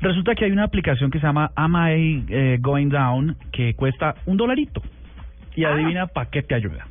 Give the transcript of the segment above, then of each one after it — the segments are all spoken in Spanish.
Resulta que hay una aplicación que se llama Am I eh, Going Down que cuesta un dolarito. Y adivina para qué te ayuda.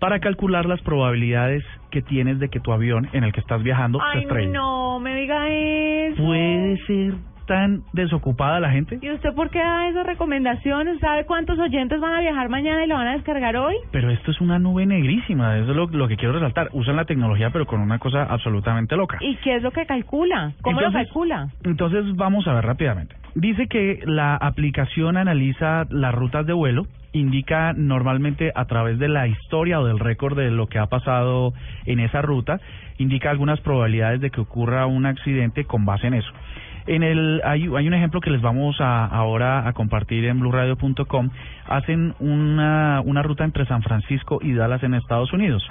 Para calcular las probabilidades que tienes de que tu avión en el que estás viajando se Ay, estrelle. no, me diga eso. ¿Puede ser tan desocupada la gente? ¿Y usted por qué da esas recomendaciones? ¿Sabe cuántos oyentes van a viajar mañana y lo van a descargar hoy? Pero esto es una nube negrísima, eso es lo, lo que quiero resaltar. Usan la tecnología pero con una cosa absolutamente loca. ¿Y qué es lo que calcula? ¿Cómo lo calcula? Entonces vamos a ver rápidamente. Dice que la aplicación analiza las rutas de vuelo, indica normalmente a través de la historia o del récord de lo que ha pasado en esa ruta, indica algunas probabilidades de que ocurra un accidente con base en eso. En el hay, hay un ejemplo que les vamos a, ahora a compartir en blueradio.com. Hacen una, una ruta entre San Francisco y Dallas en Estados Unidos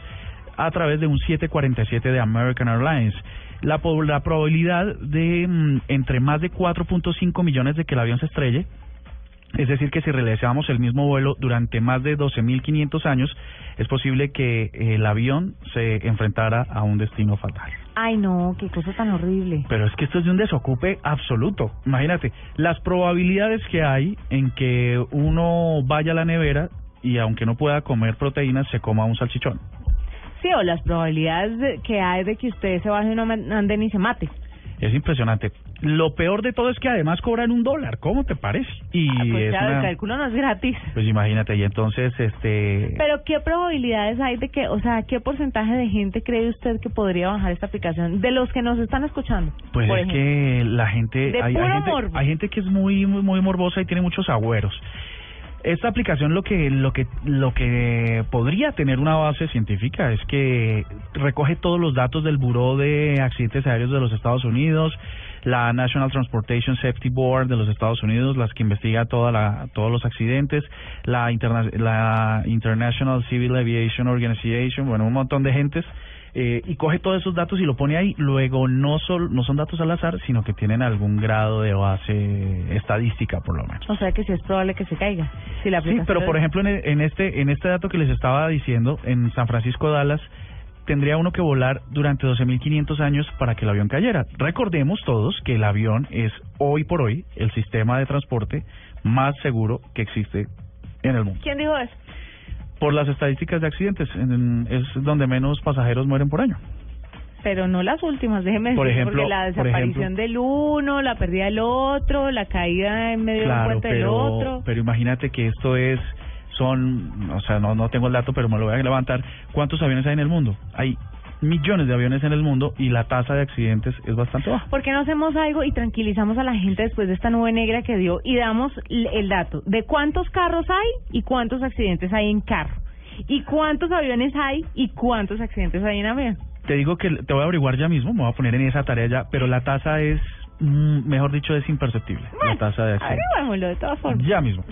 a través de un 747 de American Airlines. La, la probabilidad de mm, entre más de 4.5 millones de que el avión se estrelle, es decir, que si realizamos el mismo vuelo durante más de 12.500 años, es posible que el avión se enfrentara a un destino fatal. Ay, no, qué cosa tan horrible. Pero es que esto es de un desocupe absoluto. Imagínate, las probabilidades que hay en que uno vaya a la nevera y aunque no pueda comer proteínas, se coma un salchichón. Sí, o las probabilidades de- que hay de que usted se baje una anden y se mate. Es impresionante. Lo peor de todo es que además cobran un dólar. ¿Cómo te parece? Y Ah, pues es una- el cálculo no es gratis. Pues imagínate, y entonces, este... Pero ¿qué probabilidades hay de que, o sea, qué porcentaje de gente cree usted que podría bajar esta aplicación de los que nos están escuchando? Pues por es ejemplo? que la gente De hay, hay puro gente morbo. hay gente que es muy muy muy morbosa y tiene muchos agüeros. Esta aplicación lo que lo que lo que podría tener una base científica es que recoge todos los datos del Buró de Accidentes Aéreos de los Estados Unidos, la National Transportation Safety Board de los Estados Unidos, las que investiga toda la todos los accidentes, la interna- la International Civil Aviation Organization, bueno, un montón de gentes eh, y coge todos esos datos y lo pone ahí. Luego no, sol, no son datos al azar, sino que tienen algún grado de base estadística, por lo menos. O sea que sí es probable que se caiga. Si la Sí, pero por ejemplo en, e- en este en este dato que les estaba diciendo, en San Francisco Dallas tendría uno que volar durante 12.500 años para que el avión cayera. Recordemos todos que el avión es hoy por hoy el sistema de transporte más seguro que existe en el mundo. ¿Quién dijo eso? Por las estadísticas de accidentes, en- es donde menos pasajeros mueren por año. Pero no las últimas, déjeme Por decir, ejemplo- porque la desaparición ejemplo- del uno, la pérdida del otro, la caída en medio de un Claro, puente del otro. pero imagínate que esto es, son, o sea, no, no tengo el dato, pero me lo voy a levantar. ¿Cuántos aviones hay en el mundo? Hay millones de aviones en el mundo y la tasa de accidentes es bastante baja. ¿Por qué no hacemos algo y tranquilizamos a la gente después de esta nube negra que dio y damos el dato de cuántos carros hay y cuántos accidentes hay en carro? ¿Y cuántos aviones hay y cuántos accidentes hay en avión? Te digo que te voy a averiguar ya mismo, me voy a poner en esa tarea ya, pero la tasa es, mm, mejor dicho, es imperceptible. la tasa de accidentes. de todas formas. Ya mismo.